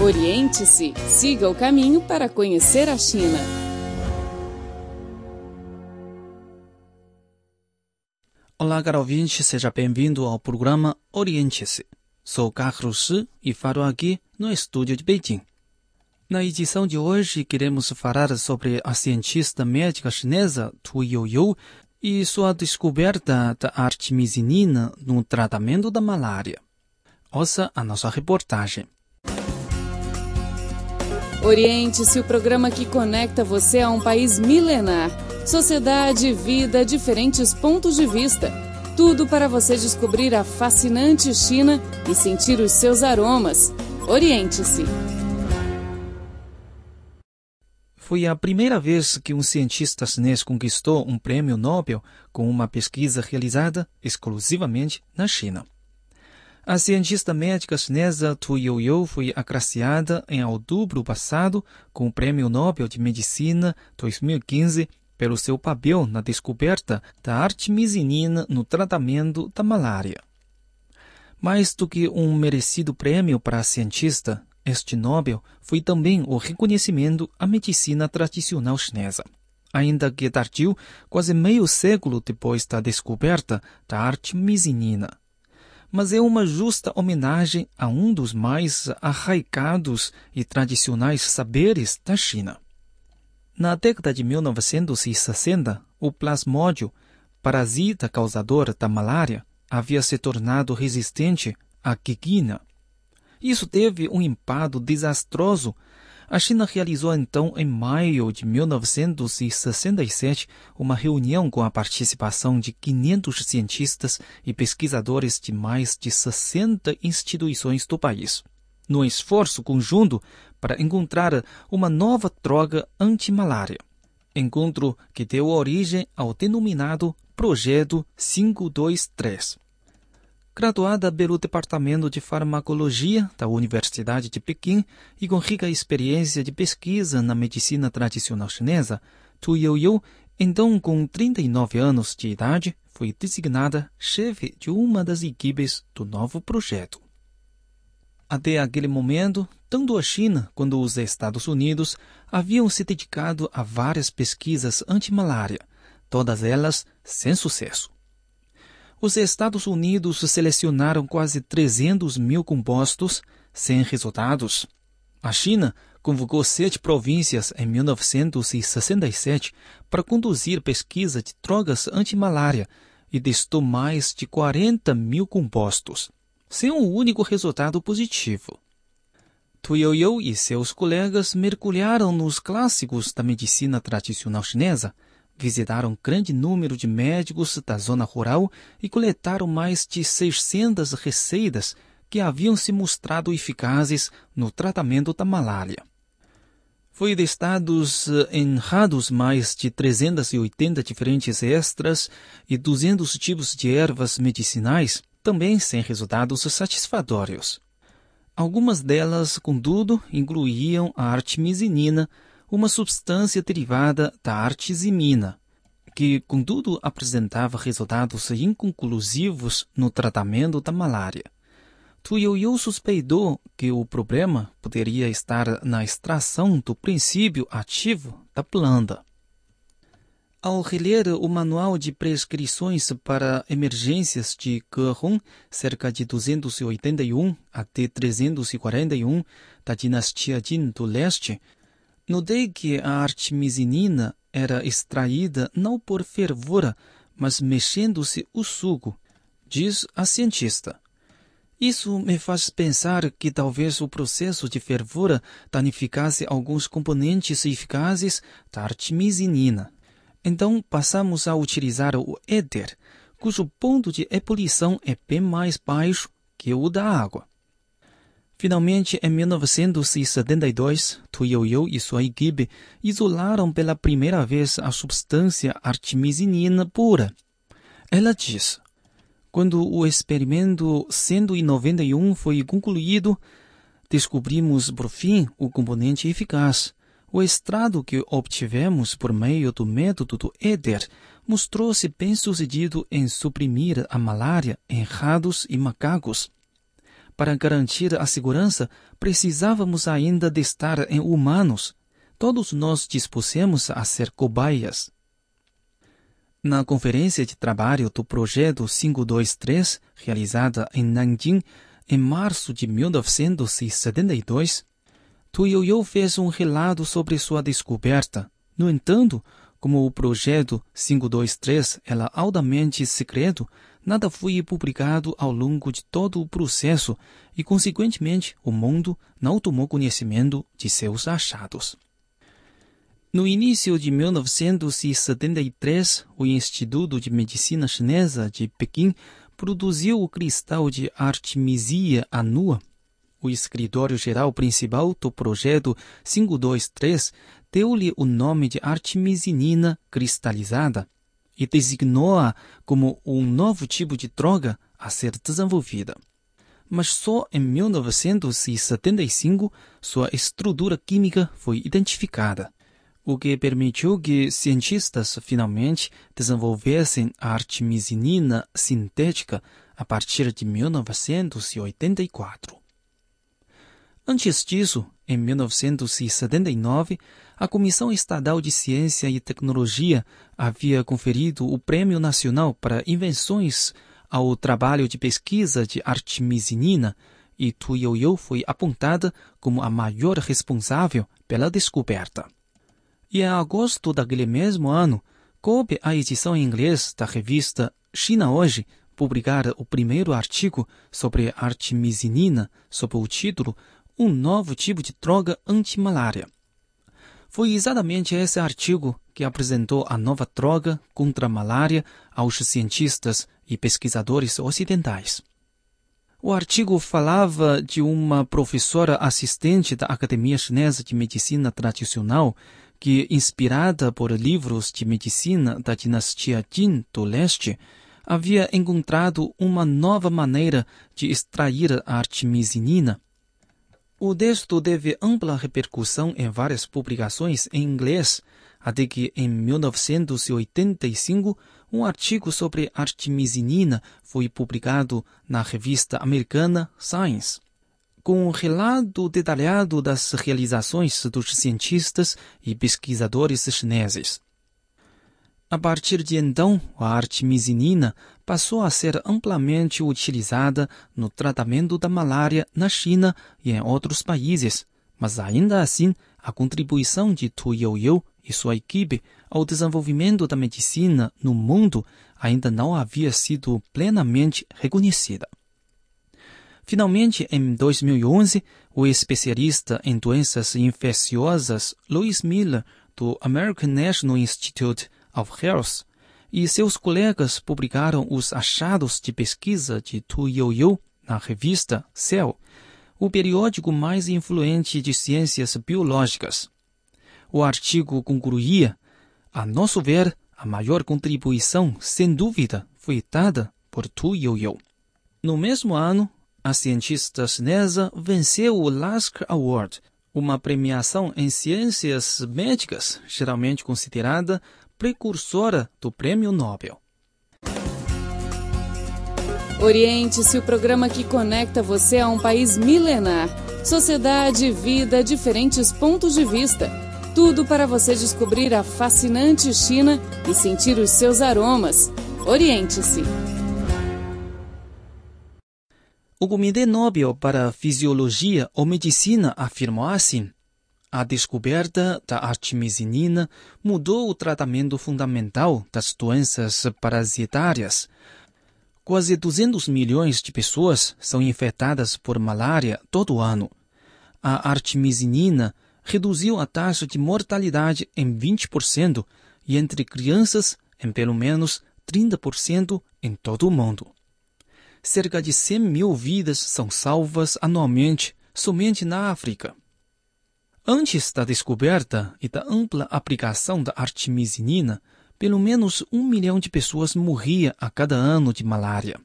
Oriente-se, siga o caminho para conhecer a China. Olá, caro ouvinte, seja bem-vindo ao programa Oriente-se. Sou Carlos Shi e falo aqui no estúdio de Beijing. Na edição de hoje, queremos falar sobre a cientista médica chinesa Tu Youyou e sua descoberta da artemisinina no tratamento da malária. Ouça a nossa reportagem. Oriente-se, o programa que conecta você a um país milenar. Sociedade, vida, diferentes pontos de vista. Tudo para você descobrir a fascinante China e sentir os seus aromas. Oriente-se. Foi a primeira vez que um cientista chinês conquistou um prêmio Nobel com uma pesquisa realizada exclusivamente na China. A cientista médica chinesa Tu Youyou foi agraciada em outubro passado com o Prêmio Nobel de Medicina 2015 pelo seu papel na descoberta da artemisinina no tratamento da malária. Mais do que um merecido prêmio para a cientista, este Nobel foi também o reconhecimento à medicina tradicional chinesa. Ainda que tardio, quase meio século depois da descoberta da artemisinina. Mas é uma justa homenagem a um dos mais arraigados e tradicionais saberes da China. Na década de 1960, o plasmódio, parasita causador da malária, havia se tornado resistente à quinina. Isso teve um impacto desastroso. A China realizou então, em maio de 1967, uma reunião com a participação de 500 cientistas e pesquisadores de mais de 60 instituições do país, no esforço conjunto para encontrar uma nova droga anti-malária. Encontro que deu origem ao denominado Projeto 523 graduada pelo Departamento de Farmacologia da Universidade de Pequim e com rica experiência de pesquisa na medicina tradicional chinesa, Tu Youyou, então com 39 anos de idade, foi designada chefe de uma das equipes do novo projeto. Até aquele momento, tanto a China quanto os Estados Unidos haviam se dedicado a várias pesquisas anti-malária, todas elas sem sucesso os Estados Unidos selecionaram quase 300 mil compostos sem resultados. A China convocou sete províncias em 1967 para conduzir pesquisa de drogas anti-malária e testou mais de 40 mil compostos, sem um único resultado positivo. Tuyoyo e seus colegas mergulharam nos clássicos da medicina tradicional chinesa visitaram grande número de médicos da zona rural e coletaram mais de 600 receitas que haviam se mostrado eficazes no tratamento da malária. Foi testados em rados mais de 380 diferentes extras e 200 tipos de ervas medicinais, também sem resultados satisfatórios. Algumas delas, contudo, incluíam a artemisinina, uma substância derivada da artesimina, que, contudo, apresentava resultados inconclusivos no tratamento da malária. Tuyoyo suspeitou que o problema poderia estar na extração do princípio ativo da planta. Ao reler o Manual de Prescrições para Emergências de Gehong, cerca de 281 até 341 da dinastia Jin do Leste, Notei que a artemisinina era extraída não por fervura, mas mexendo-se o suco, diz a cientista. Isso me faz pensar que talvez o processo de fervura danificasse alguns componentes eficazes da artemisinina. Então passamos a utilizar o éter, cujo ponto de ebulição é bem mais baixo que o da água. Finalmente, em 1972, Tu Youyou e sua equipe isolaram pela primeira vez a substância artemisinina pura. Ela diz: Quando o experimento 191 foi concluído, descobrimos por fim o componente eficaz. O extrato que obtivemos por meio do método do éter mostrou-se bem sucedido em suprimir a malária em ratos e macacos. Para garantir a segurança, precisávamos ainda de estar em humanos. Todos nós dispusemos a ser cobaias. Na conferência de trabalho do projeto 523, realizada em Nanjing em março de 1972, Tu Yoyo fez um relato sobre sua descoberta. No entanto, como o projeto 523 era altamente secreto, nada foi publicado ao longo de todo o processo e, consequentemente, o mundo não tomou conhecimento de seus achados. No início de 1973, o Instituto de Medicina Chinesa de Pequim produziu o cristal de artemisia anua. O escritório-geral principal do projeto 523 deu-lhe o nome de artemisinina cristalizada e designou-a como um novo tipo de droga a ser desenvolvida. Mas só em 1975 sua estrutura química foi identificada, o que permitiu que cientistas finalmente desenvolvessem a artemisinina sintética a partir de 1984. Antes disso, em 1979, a Comissão Estadual de Ciência e Tecnologia havia conferido o Prêmio Nacional para Invenções ao trabalho de pesquisa de artemisinina e Tu Yoyo foi apontada como a maior responsável pela descoberta. E em agosto daquele mesmo ano, coube a edição em inglês da revista China Hoje publicar o primeiro artigo sobre artemisinina sob o título Um novo tipo de droga antimalária. Foi exatamente esse artigo que apresentou a nova droga contra a malária aos cientistas e pesquisadores ocidentais. O artigo falava de uma professora assistente da Academia Chinesa de Medicina Tradicional que, inspirada por livros de medicina da dinastia Jin do leste, havia encontrado uma nova maneira de extrair a artemisinina o texto teve ampla repercussão em várias publicações em inglês, até que em 1985 um artigo sobre artemisinina foi publicado na revista americana Science, com um relato detalhado das realizações dos cientistas e pesquisadores chineses. A partir de então, a artemisinina passou a ser amplamente utilizada no tratamento da malária na China e em outros países, mas ainda assim, a contribuição de Tu Youyou e sua equipe ao desenvolvimento da medicina no mundo ainda não havia sido plenamente reconhecida. Finalmente, em 2011, o especialista em doenças infecciosas Louis Miller, do American National Institute of Health, e seus colegas publicaram os achados de pesquisa de Tu Youyou na revista Cell, o periódico mais influente de ciências biológicas. O artigo concluía: a nosso ver, a maior contribuição, sem dúvida, foi dada por Tu Youyou. No mesmo ano, a cientista chinesa venceu o Lasker Award, uma premiação em ciências médicas geralmente considerada precursora do Prêmio Nobel. Oriente-se o programa que conecta você a um país milenar. Sociedade, vida, diferentes pontos de vista. Tudo para você descobrir a fascinante China e sentir os seus aromas. Oriente-se. O Comitê Nobel para Fisiologia ou Medicina afirmou assim: a descoberta da artemisinina mudou o tratamento fundamental das doenças parasitárias. Quase 200 milhões de pessoas são infectadas por malária todo ano. A artemisinina reduziu a taxa de mortalidade em 20% e entre crianças em pelo menos 30% em todo o mundo. Cerca de 100 mil vidas são salvas anualmente somente na África. Antes da descoberta e da ampla aplicação da artemisinina, pelo menos um milhão de pessoas morria a cada ano de malária,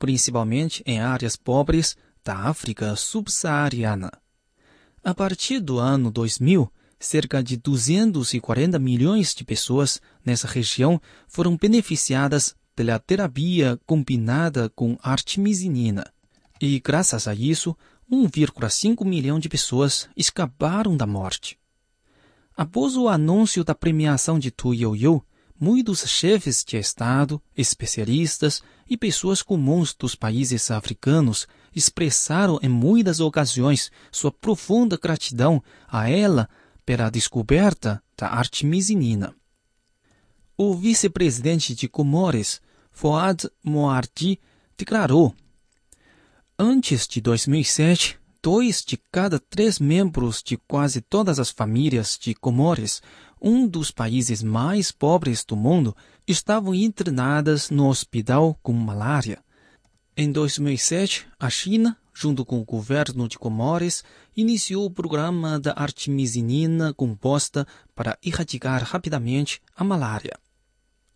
principalmente em áreas pobres da África subsaariana. A partir do ano 2000, cerca de 240 milhões de pessoas nessa região foram beneficiadas pela terapia combinada com artemisinina. E, graças a isso, 1,5 milhão de pessoas escaparam da morte. Após o anúncio da premiação de Tu Youyou, muitos chefes de Estado, especialistas e pessoas comuns dos países africanos expressaram em muitas ocasiões sua profunda gratidão a ela pela descoberta da artemisinin. O vice-presidente de Comores, Fouad Moardi, declarou: Antes de 2007, dois de cada três membros de quase todas as famílias de Comores, um dos países mais pobres do mundo, estavam internadas no hospital com malária. Em 2007, a China, junto com o governo de Comores, iniciou o programa da artemisinina composta para erradicar rapidamente a malária.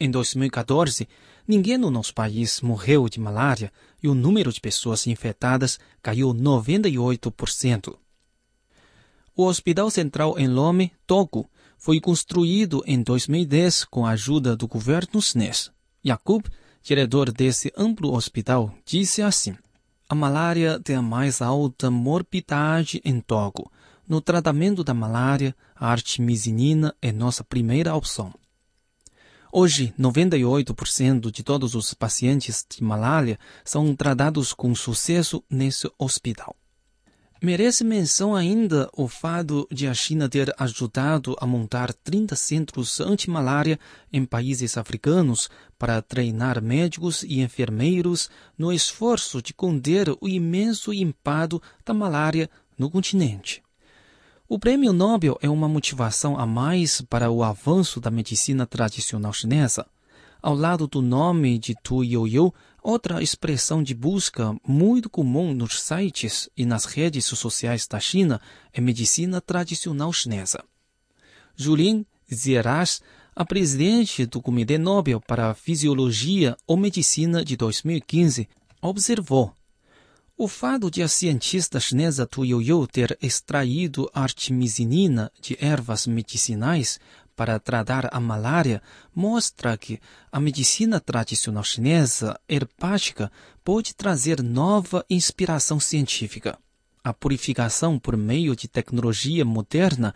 Em 2014, ninguém no nosso país morreu de malária e o número de pessoas infectadas caiu 98%. O Hospital Central em Lome, Togo, foi construído em 2010 com a ajuda do governo chinês. Yakub, diretor desse amplo hospital, disse assim: A malária tem a mais alta morbidade em Togo. No tratamento da malária, a artemisinina é nossa primeira opção. Hoje, 98% de todos os pacientes de malária são tratados com sucesso nesse hospital. Merece menção ainda o fato de a China ter ajudado a montar 30 centros anti-malária em países africanos para treinar médicos e enfermeiros no esforço de conter o imenso impacto da malária no continente. O prêmio Nobel é uma motivação a mais para o avanço da medicina tradicional chinesa. Ao lado do nome de Tu Youyou, outra expressão de busca muito comum nos sites e nas redes sociais da China é medicina tradicional chinesa. Julien Zieras, a presidente do Comitê Nobel para Fisiologia ou Medicina de 2015, observou o fato de a cientista chinesa Tu Youyou ter extraído artemisinina de ervas medicinais para tratar a malária mostra que a medicina tradicional chinesa herbática pode trazer nova inspiração científica. A purificação por meio de tecnologia moderna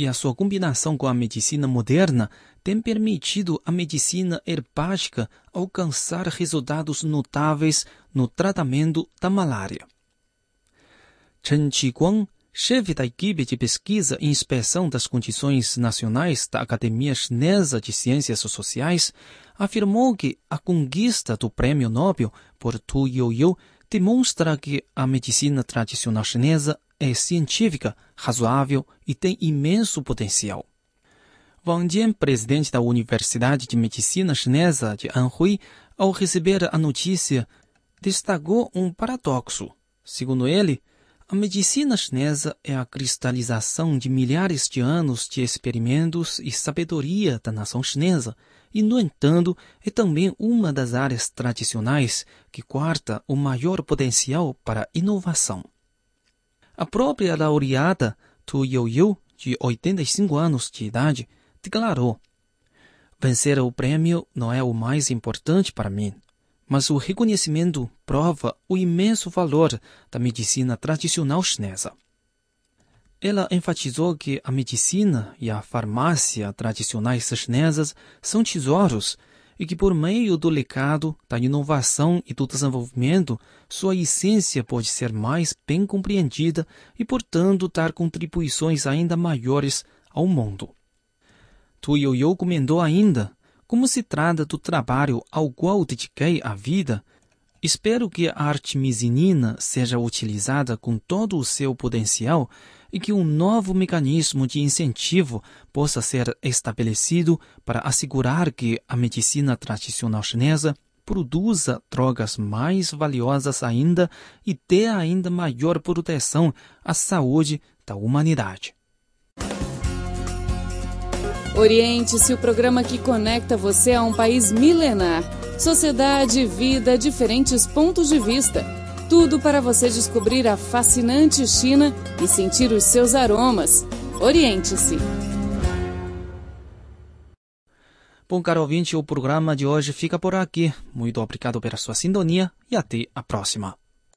e a sua combinação com a medicina moderna tem permitido à medicina herbática alcançar resultados notáveis no tratamento da malária. Chen Qiguang, chefe da equipe de pesquisa e inspeção das condições nacionais da Academia Chinesa de Ciências Sociais, afirmou que a conquista do Prêmio Nobel por Tu Youyou demonstra que a medicina tradicional chinesa é científica, razoável e tem imenso potencial. Wang Jian, presidente da Universidade de Medicina Chinesa de Anhui, ao receber a notícia, destacou um paradoxo. Segundo ele, a medicina chinesa é a cristalização de milhares de anos de experimentos e sabedoria da nação chinesa, e, no entanto, é também uma das áreas tradicionais que guarda o maior potencial para inovação. A própria laureada Tu Youyou, de 85 anos de idade, declarou: Vencer o prêmio não é o mais importante para mim, mas o reconhecimento prova o imenso valor da medicina tradicional chinesa. Ela enfatizou que a medicina e a farmácia tradicionais chinesas são tesouros e que, por meio do legado, da inovação e do desenvolvimento, sua essência pode ser mais bem compreendida e, portanto, dar contribuições ainda maiores ao mundo. Tu Yoyo comentou ainda como se trata do trabalho ao qual dediquei a vida. Espero que a artemisinina seja utilizada com todo o seu potencial e que um novo mecanismo de incentivo possa ser estabelecido para assegurar que a medicina tradicional chinesa produza drogas mais valiosas ainda e dê ainda maior proteção à saúde da humanidade. Oriente-se o programa que conecta você a um país milenar. Sociedade, vida, diferentes pontos de vista. Tudo para você descobrir a fascinante China e sentir os seus aromas. Oriente-se. Bom, caro ouvinte, o programa de hoje fica por aqui. Muito obrigado pela sua sintonia e até a próxima.